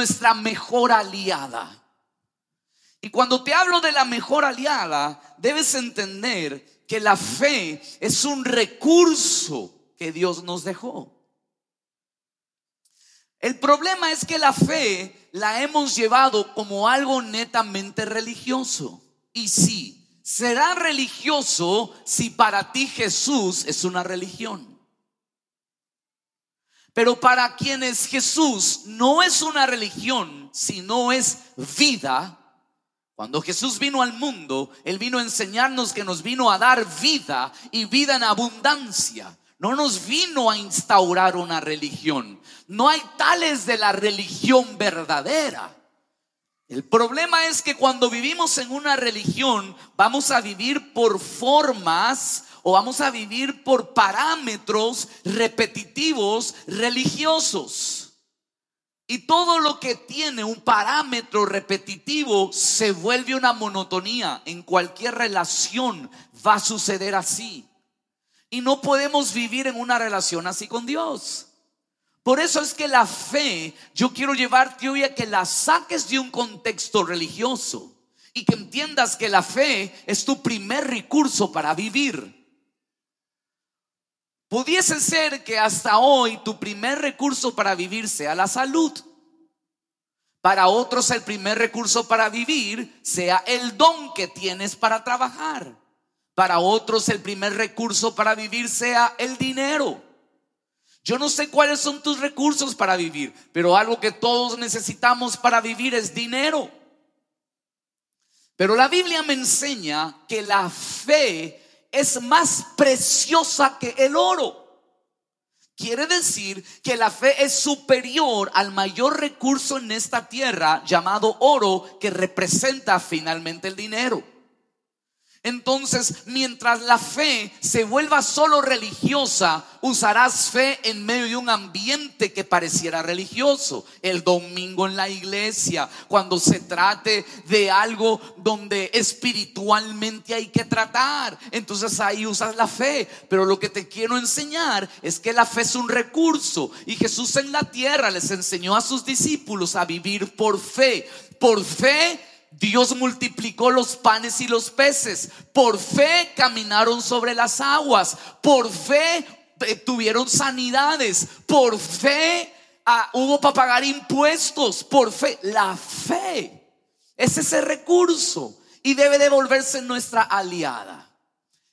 nuestra mejor aliada. Y cuando te hablo de la mejor aliada, debes entender que la fe es un recurso que Dios nos dejó. El problema es que la fe la hemos llevado como algo netamente religioso. Y sí, será religioso si para ti Jesús es una religión. Pero para quienes Jesús no es una religión, sino es vida, cuando Jesús vino al mundo, Él vino a enseñarnos que nos vino a dar vida y vida en abundancia. No nos vino a instaurar una religión. No hay tales de la religión verdadera. El problema es que cuando vivimos en una religión vamos a vivir por formas o vamos a vivir por parámetros repetitivos religiosos. Y todo lo que tiene un parámetro repetitivo se vuelve una monotonía. En cualquier relación va a suceder así. Y no podemos vivir en una relación así con Dios. Por eso es que la fe, yo quiero llevarte hoy a que la saques de un contexto religioso y que entiendas que la fe es tu primer recurso para vivir. Pudiese ser que hasta hoy tu primer recurso para vivir sea la salud. Para otros el primer recurso para vivir sea el don que tienes para trabajar. Para otros el primer recurso para vivir sea el dinero. Yo no sé cuáles son tus recursos para vivir, pero algo que todos necesitamos para vivir es dinero. Pero la Biblia me enseña que la fe es más preciosa que el oro. Quiere decir que la fe es superior al mayor recurso en esta tierra llamado oro que representa finalmente el dinero. Entonces, mientras la fe se vuelva solo religiosa, usarás fe en medio de un ambiente que pareciera religioso. El domingo en la iglesia, cuando se trate de algo donde espiritualmente hay que tratar. Entonces ahí usas la fe. Pero lo que te quiero enseñar es que la fe es un recurso. Y Jesús en la tierra les enseñó a sus discípulos a vivir por fe. Por fe Dios multiplicó los panes y los peces. Por fe caminaron sobre las aguas. Por fe eh, tuvieron sanidades. Por fe ah, hubo para pagar impuestos. Por fe. La fe es ese recurso y debe devolverse nuestra aliada.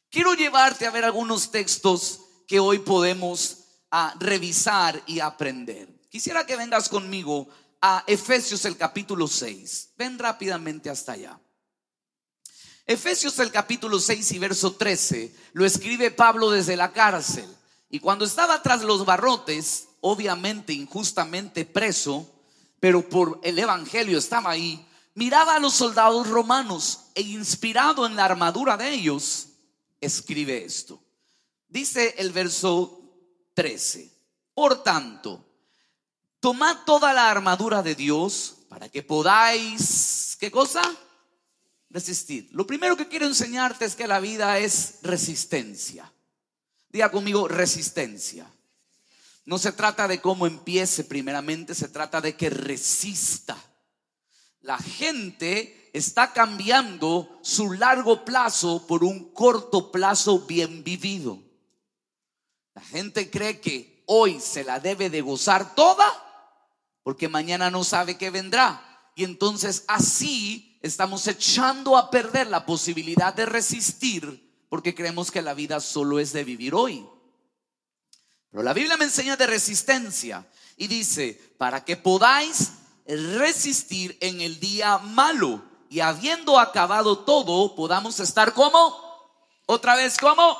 Quiero llevarte a ver algunos textos que hoy podemos ah, revisar y aprender. Quisiera que vengas conmigo a Efesios el capítulo 6. Ven rápidamente hasta allá. Efesios el capítulo 6 y verso 13 lo escribe Pablo desde la cárcel. Y cuando estaba tras los barrotes, obviamente injustamente preso, pero por el Evangelio estaba ahí, miraba a los soldados romanos e inspirado en la armadura de ellos, escribe esto. Dice el verso 13. Por tanto, tomad toda la armadura de Dios para que podáis, ¿qué cosa? Resistir. Lo primero que quiero enseñarte es que la vida es resistencia. Diga conmigo, resistencia. No se trata de cómo empiece primeramente, se trata de que resista. La gente está cambiando su largo plazo por un corto plazo bien vivido. La gente cree que hoy se la debe de gozar toda porque mañana no sabe qué vendrá. Y entonces así estamos echando a perder la posibilidad de resistir porque creemos que la vida solo es de vivir hoy. Pero la Biblia me enseña de resistencia y dice, para que podáis resistir en el día malo y habiendo acabado todo, podamos estar como, otra vez, como,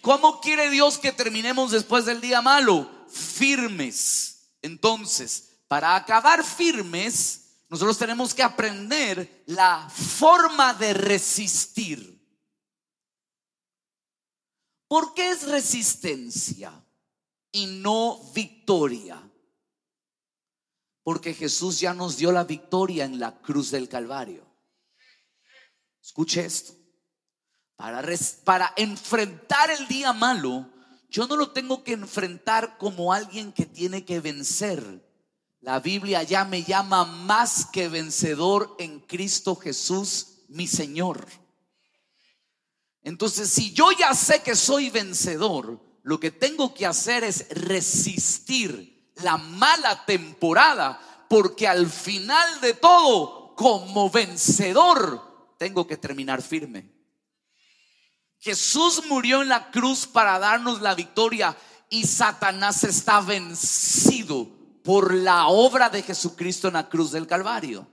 ¿cómo quiere Dios que terminemos después del día malo? Firmes. Entonces, para acabar firmes, nosotros tenemos que aprender la forma de resistir. ¿Por qué es resistencia y no victoria? Porque Jesús ya nos dio la victoria en la cruz del Calvario. Escuche esto. Para, para enfrentar el día malo, yo no lo tengo que enfrentar como alguien que tiene que vencer la Biblia ya me llama más que vencedor en Cristo Jesús, mi Señor. Entonces, si yo ya sé que soy vencedor, lo que tengo que hacer es resistir la mala temporada, porque al final de todo, como vencedor, tengo que terminar firme. Jesús murió en la cruz para darnos la victoria y Satanás está vencido por la obra de Jesucristo en la cruz del Calvario.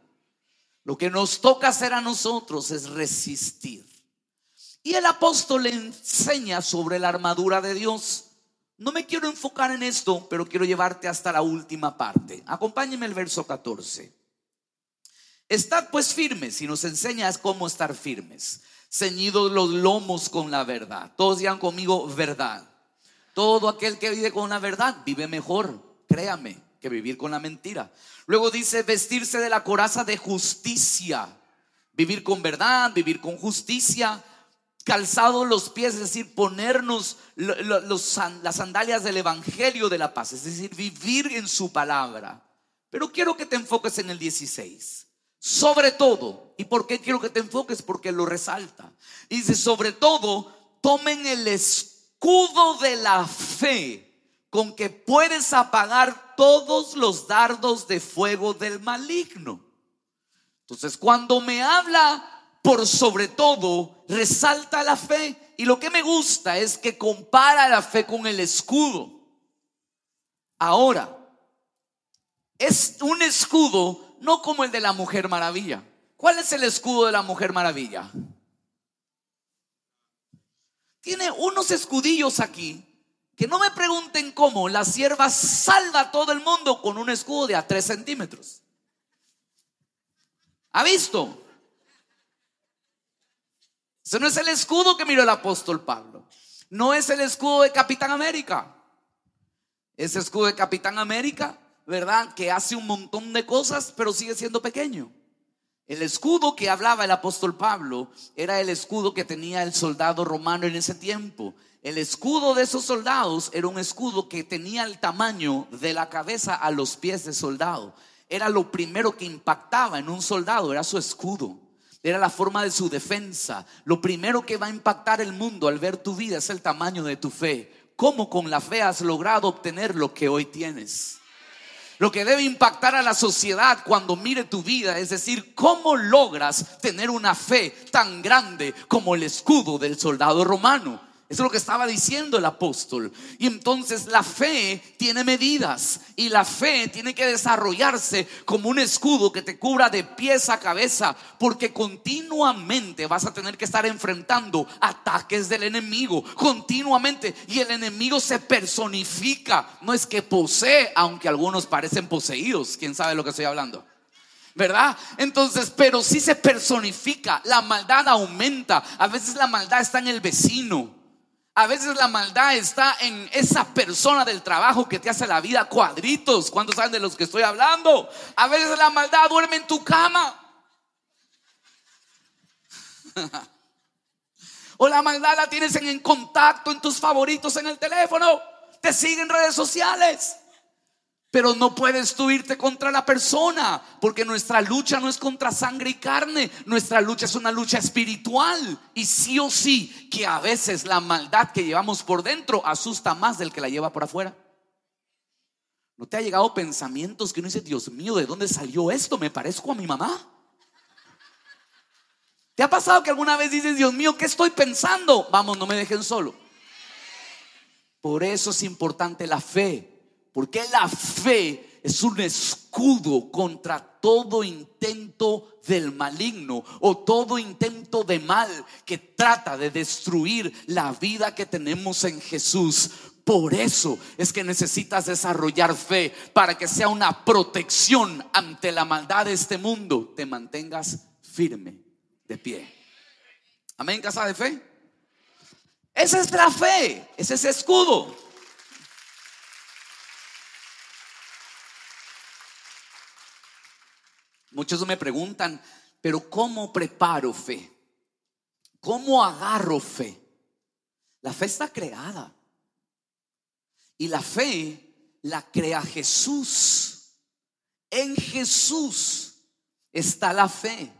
Lo que nos toca hacer a nosotros es resistir. Y el apóstol le enseña sobre la armadura de Dios. No me quiero enfocar en esto, pero quiero llevarte hasta la última parte. Acompáñeme el verso 14. Estad pues firmes y nos enseñas cómo estar firmes. Ceñidos los lomos con la verdad. Todos digan conmigo verdad. Todo aquel que vive con la verdad vive mejor, créame, que vivir con la mentira. Luego dice vestirse de la coraza de justicia. Vivir con verdad, vivir con justicia calzado los pies, es decir, ponernos las sandalias del Evangelio de la paz, es decir, vivir en su palabra. Pero quiero que te enfoques en el 16. Sobre todo, ¿y por qué quiero que te enfoques? Porque lo resalta. dice, sobre todo, tomen el escudo de la fe con que puedes apagar todos los dardos de fuego del maligno. Entonces, cuando me habla por sobre todo resalta la fe. Y lo que me gusta es que compara la fe con el escudo. Ahora, es un escudo no como el de la Mujer Maravilla. ¿Cuál es el escudo de la Mujer Maravilla? Tiene unos escudillos aquí que no me pregunten cómo la sierva salva a todo el mundo con un escudo de a tres centímetros. ¿Ha visto? Ese no es el escudo que miró el apóstol Pablo. No es el escudo de Capitán América. Ese escudo de Capitán América, ¿verdad? Que hace un montón de cosas, pero sigue siendo pequeño. El escudo que hablaba el apóstol Pablo era el escudo que tenía el soldado romano en ese tiempo. El escudo de esos soldados era un escudo que tenía el tamaño de la cabeza a los pies del soldado. Era lo primero que impactaba en un soldado, era su escudo. Era la forma de su defensa. Lo primero que va a impactar el mundo al ver tu vida es el tamaño de tu fe. ¿Cómo con la fe has logrado obtener lo que hoy tienes? Lo que debe impactar a la sociedad cuando mire tu vida es decir, ¿cómo logras tener una fe tan grande como el escudo del soldado romano? Eso es lo que estaba diciendo el apóstol. Y entonces la fe tiene medidas y la fe tiene que desarrollarse como un escudo que te cubra de pies a cabeza, porque continuamente vas a tener que estar enfrentando ataques del enemigo, continuamente. Y el enemigo se personifica, no es que posee, aunque algunos parecen poseídos, quién sabe lo que estoy hablando. ¿verdad? Entonces, pero si se personifica, la maldad aumenta. A veces la maldad está en el vecino. A veces la maldad está en esa persona del trabajo que te hace la vida cuadritos. ¿Cuántos saben de los que estoy hablando? A veces la maldad duerme en tu cama. o la maldad la tienes en, en contacto en tus favoritos en el teléfono. Te siguen redes sociales. Pero no puedes tú irte contra la persona, porque nuestra lucha no es contra sangre y carne, nuestra lucha es una lucha espiritual. Y sí o sí, que a veces la maldad que llevamos por dentro asusta más del que la lleva por afuera. ¿No te ha llegado pensamientos que uno dice, Dios mío, ¿de dónde salió esto? ¿Me parezco a mi mamá? ¿Te ha pasado que alguna vez dices, Dios mío, ¿qué estoy pensando? Vamos, no me dejen solo. Por eso es importante la fe porque la fe es un escudo contra todo intento del maligno o todo intento de mal que trata de destruir la vida que tenemos en Jesús. Por eso es que necesitas desarrollar fe para que sea una protección ante la maldad de este mundo. Te mantengas firme de pie. Amén, casa de fe. Esa es la fe, ese es escudo. Muchos me preguntan, pero ¿cómo preparo fe? ¿Cómo agarro fe? La fe está creada. Y la fe la crea Jesús. En Jesús está la fe.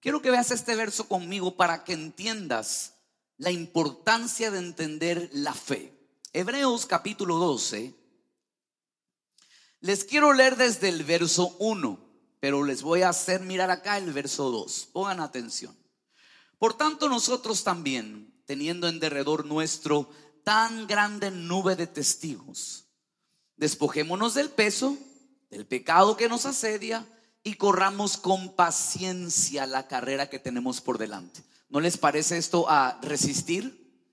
Quiero que veas este verso conmigo para que entiendas la importancia de entender la fe. Hebreos capítulo 12. Les quiero leer desde el verso 1, pero les voy a hacer mirar acá el verso 2. Pongan atención. Por tanto, nosotros también, teniendo en derredor nuestro tan grande nube de testigos, despojémonos del peso, del pecado que nos asedia y corramos con paciencia la carrera que tenemos por delante. ¿No les parece esto a resistir?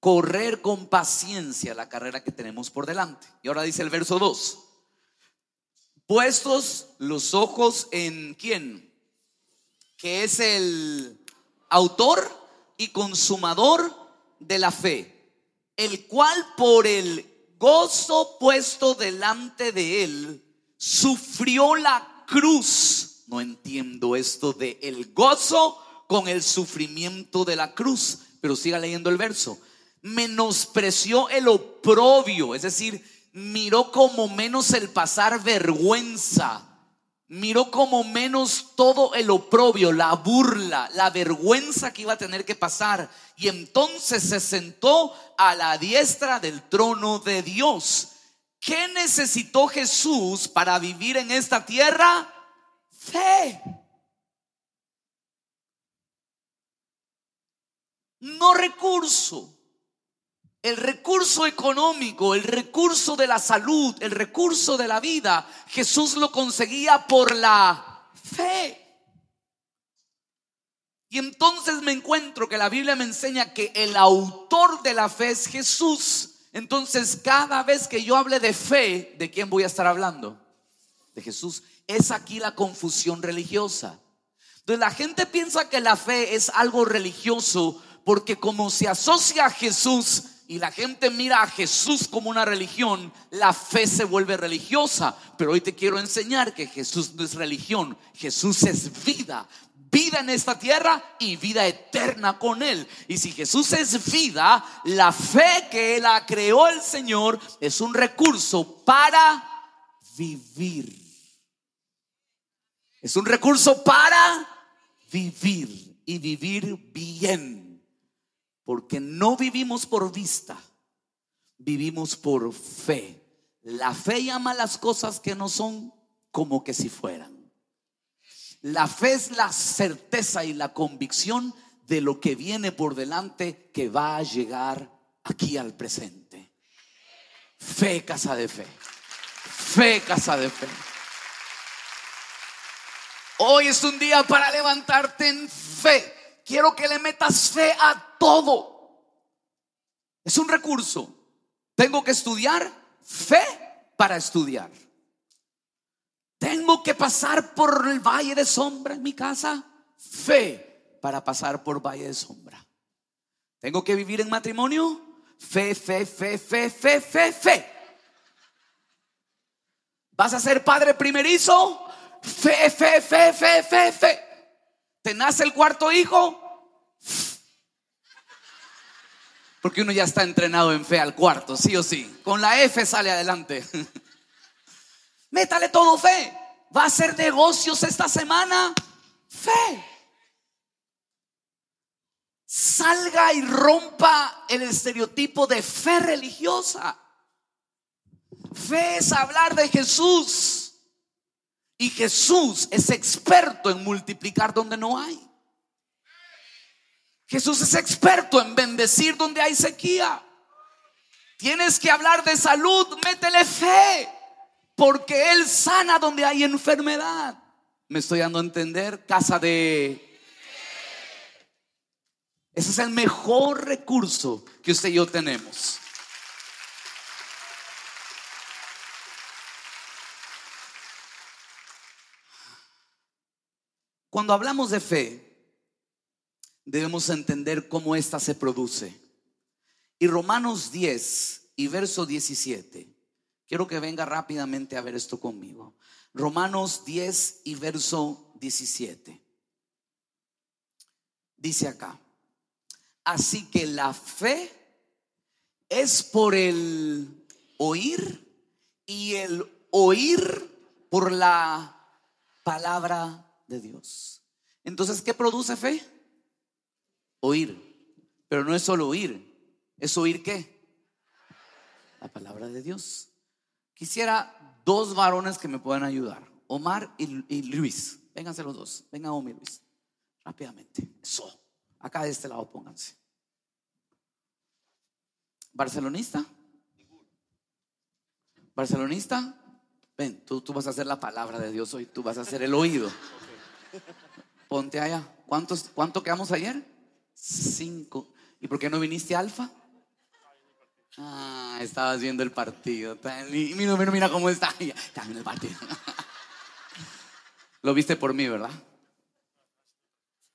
Correr con paciencia la carrera que tenemos por delante. Y ahora dice el verso 2. Puestos los ojos en quién? Que es el autor y consumador de la fe, el cual por el gozo puesto delante de él sufrió la cruz. No entiendo esto de el gozo con el sufrimiento de la cruz. Pero siga leyendo el verso. Menospreció el oprobio, es decir, miró como menos el pasar vergüenza. Miró como menos todo el oprobio, la burla, la vergüenza que iba a tener que pasar. Y entonces se sentó a la diestra del trono de Dios. ¿Qué necesitó Jesús para vivir en esta tierra? Fe. No recurso. El recurso económico, el recurso de la salud, el recurso de la vida, Jesús lo conseguía por la fe. Y entonces me encuentro que la Biblia me enseña que el autor de la fe es Jesús. Entonces, cada vez que yo hable de fe, ¿de quién voy a estar hablando? De Jesús. Es aquí la confusión religiosa. Entonces, la gente piensa que la fe es algo religioso porque como se asocia a Jesús y la gente mira a Jesús como una religión, la fe se vuelve religiosa. Pero hoy te quiero enseñar que Jesús no es religión, Jesús es vida vida en esta tierra y vida eterna con Él. Y si Jesús es vida, la fe que Él ha creó el Señor es un recurso para vivir. Es un recurso para vivir y vivir bien. Porque no vivimos por vista, vivimos por fe. La fe llama las cosas que no son como que si fueran. La fe es la certeza y la convicción de lo que viene por delante que va a llegar aquí al presente. Fe, casa de fe. Fe, casa de fe. Hoy es un día para levantarte en fe. Quiero que le metas fe a todo. Es un recurso. Tengo que estudiar fe para estudiar. Tengo que pasar por el valle de sombra en mi casa. Fe para pasar por valle de sombra. Tengo que vivir en matrimonio. Fe, fe, fe, fe, fe, fe, fe. ¿Vas a ser padre primerizo? Fe, fe, fe, fe, fe, fe. ¿Te nace el cuarto hijo? Porque uno ya está entrenado en fe al cuarto, sí o sí. Con la F sale adelante. Métale todo fe. Va a hacer negocios esta semana. Fe. Salga y rompa el estereotipo de fe religiosa. Fe es hablar de Jesús. Y Jesús es experto en multiplicar donde no hay. Jesús es experto en bendecir donde hay sequía. Tienes que hablar de salud, métele fe porque Él sana donde hay enfermedad. Me estoy dando a entender, casa de... Ese es el mejor recurso que usted y yo tenemos. Cuando hablamos de fe, debemos entender cómo ésta se produce. Y Romanos 10 y verso 17 Quiero que venga rápidamente a ver esto conmigo. Romanos 10 y verso 17. Dice acá, así que la fe es por el oír y el oír Por la palabra de Dios. Entonces, ¿qué produce fe? Oír. Pero no es solo oír, es oír qué? La palabra de Dios. Quisiera dos varones que me puedan ayudar, Omar y, Luis. Vénganse los dos. Venga Omar y Luis. Rápidamente. Eso. Acá de este lado pónganse. ¿Barcelonista? ¿Barcelonista? Ven, tú, tú vas a hacer la palabra de Dios hoy, tú vas a hacer el oído. Ponte allá. ¿Cuántos, ¿Cuánto quedamos ayer? Cinco. ¿Y por qué no viniste Alfa? Ah, estabas viendo el partido. Mira, mira, mira cómo está. Está el partido. Lo viste por mí, ¿verdad?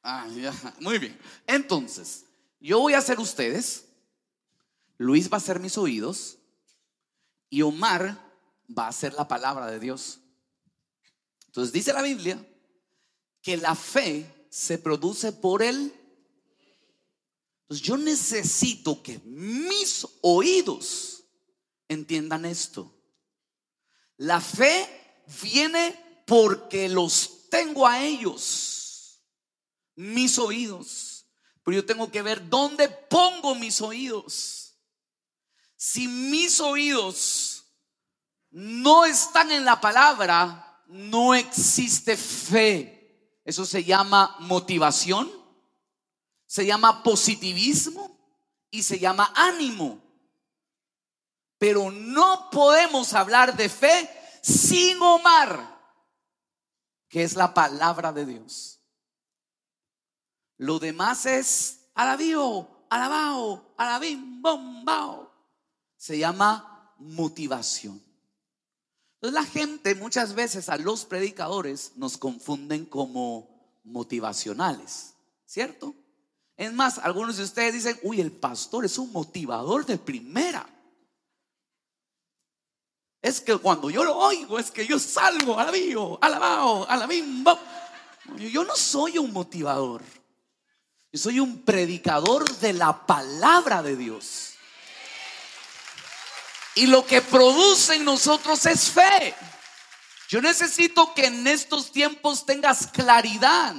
Ah, ya. Muy bien. Entonces, yo voy a hacer ustedes. Luis va a ser mis oídos. Y Omar va a ser la palabra de Dios. Entonces dice la Biblia que la fe se produce por el entonces yo necesito que mis oídos entiendan esto. La fe viene porque los tengo a ellos, mis oídos. Pero yo tengo que ver dónde pongo mis oídos. Si mis oídos no están en la palabra, no existe fe. Eso se llama motivación se llama positivismo y se llama ánimo. Pero no podemos hablar de fe sin Omar, que es la palabra de Dios. Lo demás es alabío, alabao, alabim, bombao. Se llama motivación. Entonces la gente muchas veces a los predicadores nos confunden como motivacionales, ¿cierto? Es más, algunos de ustedes dicen, uy, el pastor es un motivador de primera. Es que cuando yo lo oigo, es que yo salgo, alabío, alabao, alabim. Yo no soy un motivador. Yo soy un predicador de la palabra de Dios. Y lo que produce en nosotros es fe. Yo necesito que en estos tiempos tengas claridad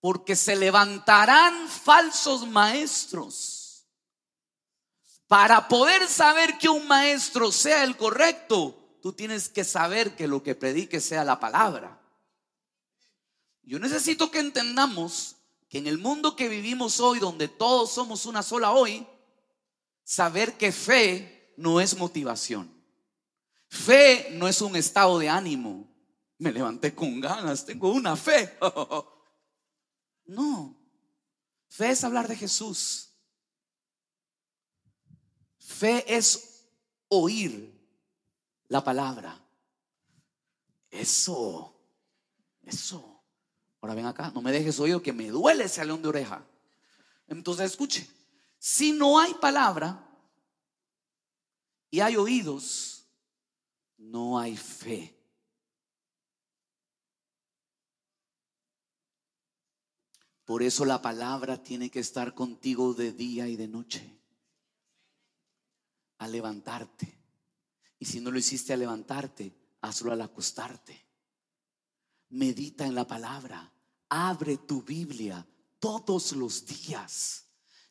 porque se levantarán falsos maestros. Para poder saber que un maestro sea el correcto, tú tienes que saber que lo que predique sea la palabra. Yo necesito que entendamos que en el mundo que vivimos hoy, donde todos somos una sola hoy, saber que fe no es motivación. Fe no es un estado de ánimo. Me levanté con ganas, tengo una fe. No. Fe es hablar de Jesús. Fe es oír la palabra. Eso, eso. Ahora ven acá, no me dejes oír que me duele ese león de oreja. Entonces escuche, si no hay palabra y hay oídos, no hay fe. Por eso la palabra tiene que estar contigo de día y de noche. A levantarte. Y si no lo hiciste a levantarte, hazlo al acostarte. Medita en la palabra. Abre tu Biblia todos los días.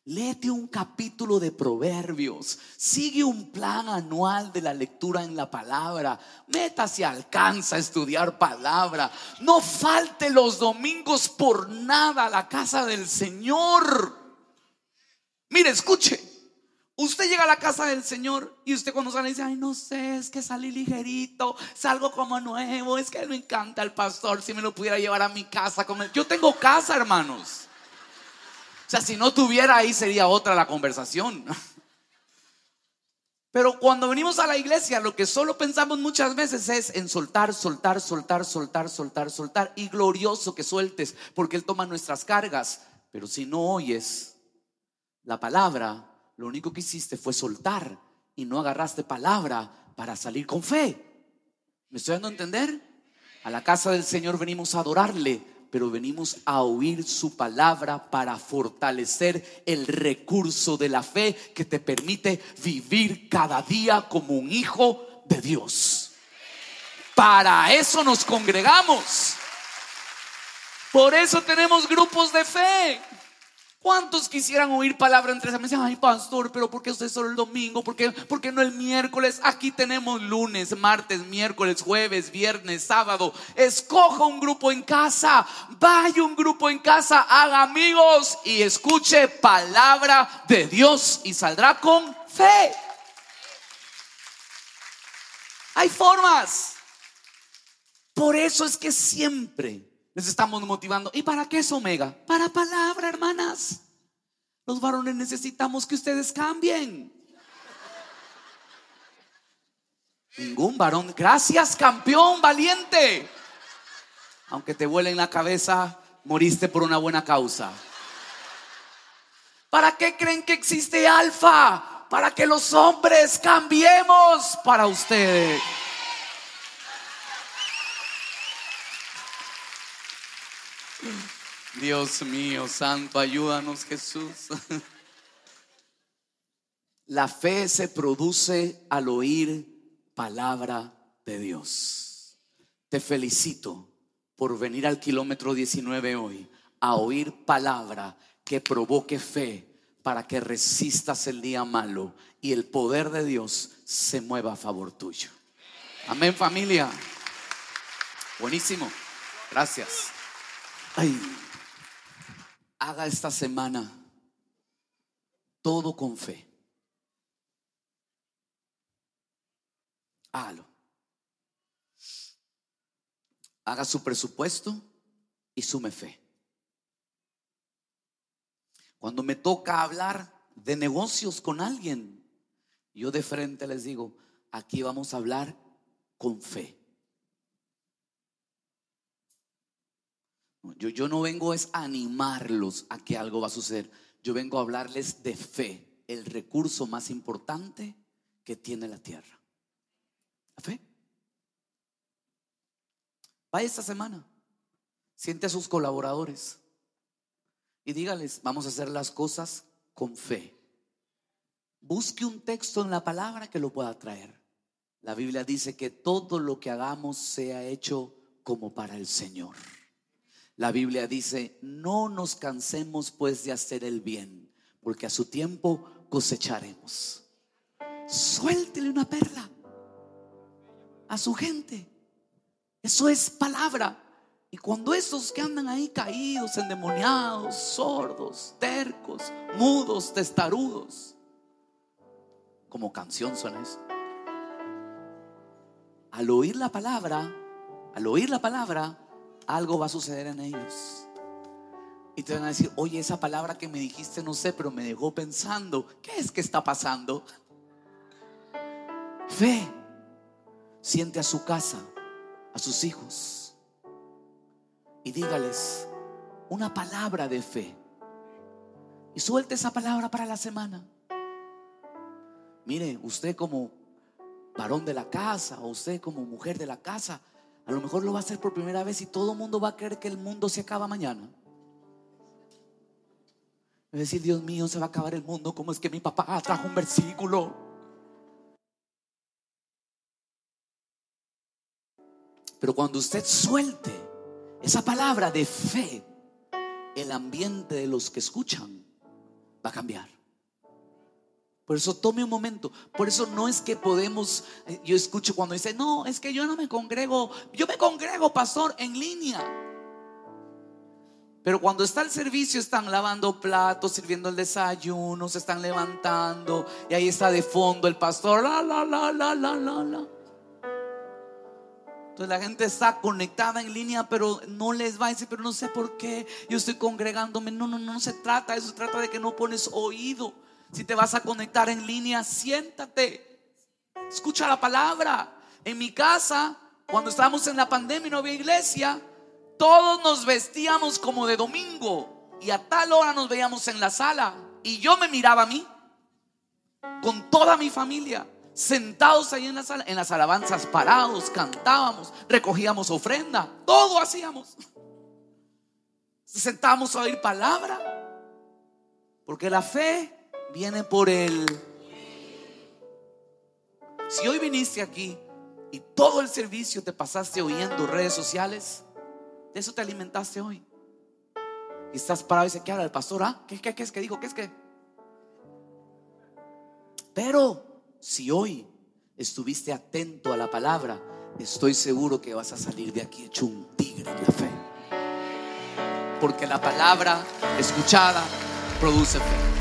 Léete un capítulo de Proverbios. Sigue un plan anual de la lectura en la palabra. Métase, alcanza a estudiar palabra. No falte los domingos por nada a la casa del Señor. Mire, escuche. Usted llega a la casa del Señor y usted cuando sale dice, ay, no sé, es que salí ligerito, salgo como nuevo, es que me encanta el pastor, si me lo pudiera llevar a mi casa. Yo tengo casa, hermanos. Sea, si no tuviera ahí sería otra la conversación. Pero cuando venimos a la iglesia, lo que solo pensamos muchas veces es en soltar, soltar, soltar, soltar, soltar, soltar. Y glorioso que sueltes, porque Él toma nuestras cargas. Pero si no oyes la palabra, lo único que hiciste fue soltar y no agarraste palabra para salir con fe. ¿Me estoy dando a entender? A la casa del Señor venimos a adorarle, pero venimos a oír su palabra para fortalecer el recurso de la fe que te permite vivir cada día como un hijo de Dios. Para eso nos congregamos. Por eso tenemos grupos de fe. ¿Cuántos quisieran oír palabra entre semana? Ay, pastor, pero ¿por qué usted solo el domingo? ¿Por qué, ¿Por qué no el miércoles? Aquí tenemos lunes, martes, miércoles, jueves, viernes, sábado. Escoja un grupo en casa. Vaya un grupo en casa, haga amigos y escuche palabra de Dios y saldrá con fe. Hay formas. Por eso es que siempre les estamos motivando. ¿Y para qué es Omega? Para palabra, hermanas. Los varones necesitamos que ustedes cambien. Ningún varón. Gracias, campeón valiente. Aunque te vuele en la cabeza, moriste por una buena causa. ¿Para qué creen que existe alfa? Para que los hombres cambiemos para ustedes. Dios mío, santo, ayúdanos Jesús. La fe se produce al oír palabra de Dios. Te felicito por venir al kilómetro 19 hoy a oír palabra que provoque fe para que resistas el día malo y el poder de Dios se mueva a favor tuyo. Amén familia. Buenísimo. Gracias. Ay haga esta semana todo con fe. Hágalo. Haga su presupuesto y sume fe. Cuando me toca hablar de negocios con alguien, yo de frente les digo, aquí vamos a hablar con fe. Yo, yo no vengo es a animarlos a que algo va a suceder. Yo vengo a hablarles de fe, el recurso más importante que tiene la tierra. La fe. Vaya esta semana, siente a sus colaboradores y dígales, vamos a hacer las cosas con fe. Busque un texto en la palabra que lo pueda traer. La Biblia dice que todo lo que hagamos sea hecho como para el Señor. La Biblia dice, no nos cansemos pues de hacer el bien, porque a su tiempo cosecharemos. Suéltele una perla a su gente. Eso es palabra. Y cuando esos que andan ahí caídos, endemoniados, sordos, tercos, mudos, testarudos, como canción suena eso. Al oír la palabra, al oír la palabra, algo va a suceder en ellos. Y te van a decir, oye, esa palabra que me dijiste, no sé, pero me dejó pensando, ¿qué es que está pasando? Fe, siente a su casa, a sus hijos, y dígales una palabra de fe. Y suelte esa palabra para la semana. Mire, usted como varón de la casa, o usted como mujer de la casa, a lo mejor lo va a hacer por primera vez y todo el mundo va a creer que el mundo se acaba mañana. Es decir, Dios mío, se va a acabar el mundo. ¿Cómo es que mi papá trajo un versículo? Pero cuando usted suelte esa palabra de fe, el ambiente de los que escuchan va a cambiar. Por eso tome un momento. Por eso no es que podemos, eh, yo escucho cuando dice, no, es que yo no me congrego, yo me congrego, pastor, en línea. Pero cuando está el servicio están lavando platos, sirviendo el desayuno, se están levantando y ahí está de fondo el pastor, la, la, la, la, la, la, la. Entonces la gente está conectada en línea, pero no les va a decir, pero no sé por qué yo estoy congregándome. No, no, no, no se trata, eso se trata de que no pones oído. Si te vas a conectar en línea, siéntate. Escucha la palabra. En mi casa, cuando estábamos en la pandemia y no había iglesia, todos nos vestíamos como de domingo y a tal hora nos veíamos en la sala. Y yo me miraba a mí con toda mi familia sentados ahí en la sala, en las alabanzas parados, cantábamos, recogíamos ofrenda, todo hacíamos. Sentábamos a oír palabra, porque la fe viene por el... Si hoy viniste aquí y todo el servicio te pasaste oyendo redes sociales, de eso te alimentaste hoy. Y estás parado y dice, ¿qué habla el pastor? ¿Ah? ¿Qué, qué, qué es que dijo? ¿Qué es que? Pero si hoy estuviste atento a la palabra, estoy seguro que vas a salir de aquí hecho un tigre en la fe. Porque la palabra escuchada produce fe.